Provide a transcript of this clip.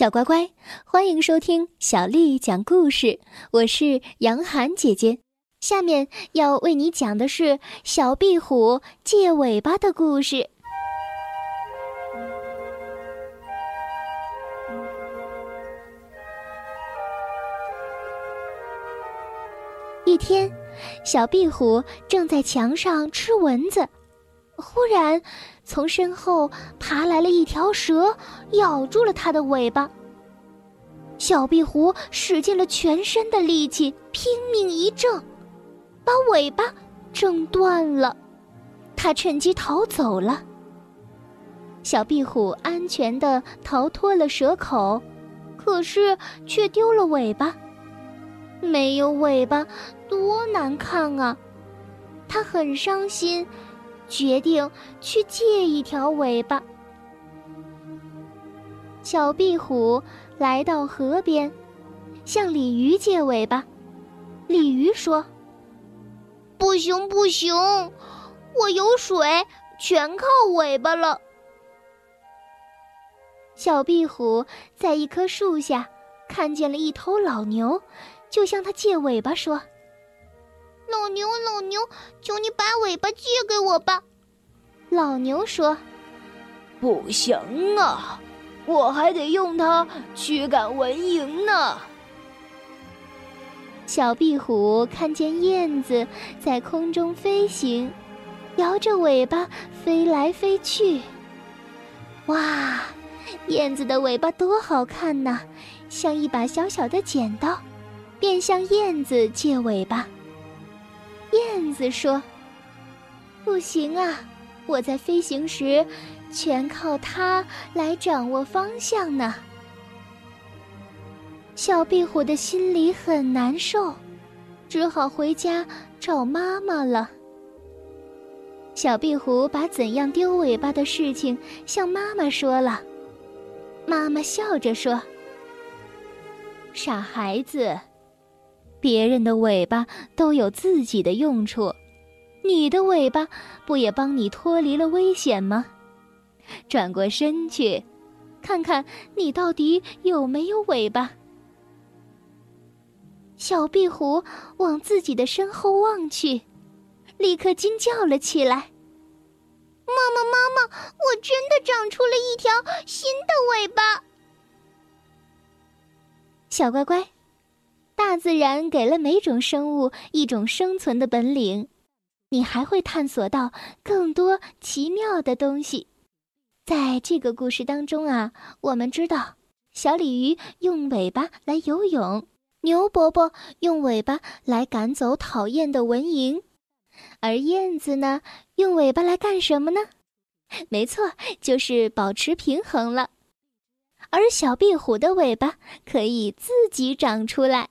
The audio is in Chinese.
小乖乖，欢迎收听小丽讲故事。我是杨涵姐姐，下面要为你讲的是小壁虎借尾巴的故事。一天，小壁虎正在墙上吃蚊子，忽然。从身后爬来了一条蛇，咬住了它的尾巴。小壁虎使尽了全身的力气，拼命一挣，把尾巴挣断了。它趁机逃走了。小壁虎安全的逃脱了蛇口，可是却丢了尾巴。没有尾巴，多难看啊！它很伤心。决定去借一条尾巴。小壁虎来到河边，向鲤鱼借尾巴。鲤鱼说：“不行，不行，我有水全靠尾巴了。”小壁虎在一棵树下看见了一头老牛，就向他借尾巴说。老牛，老牛，求你把尾巴借给我吧。老牛说：“不行啊，我还得用它驱赶蚊蝇呢。”小壁虎看见燕子在空中飞行，摇着尾巴飞来飞去。哇，燕子的尾巴多好看呐，像一把小小的剪刀，便向燕子借尾巴。燕子说：“不行啊，我在飞行时，全靠它来掌握方向呢。”小壁虎的心里很难受，只好回家找妈妈了。小壁虎把怎样丢尾巴的事情向妈妈说了，妈妈笑着说：“傻孩子。”别人的尾巴都有自己的用处，你的尾巴不也帮你脱离了危险吗？转过身去，看看你到底有没有尾巴。小壁虎往自己的身后望去，立刻惊叫了起来：“妈妈，妈妈，我真的长出了一条新的尾巴！”小乖乖。大自然给了每种生物一种生存的本领，你还会探索到更多奇妙的东西。在这个故事当中啊，我们知道小鲤鱼用尾巴来游泳，牛伯伯用尾巴来赶走讨厌的蚊蝇，而燕子呢，用尾巴来干什么呢？没错，就是保持平衡了。而小壁虎的尾巴可以自己长出来。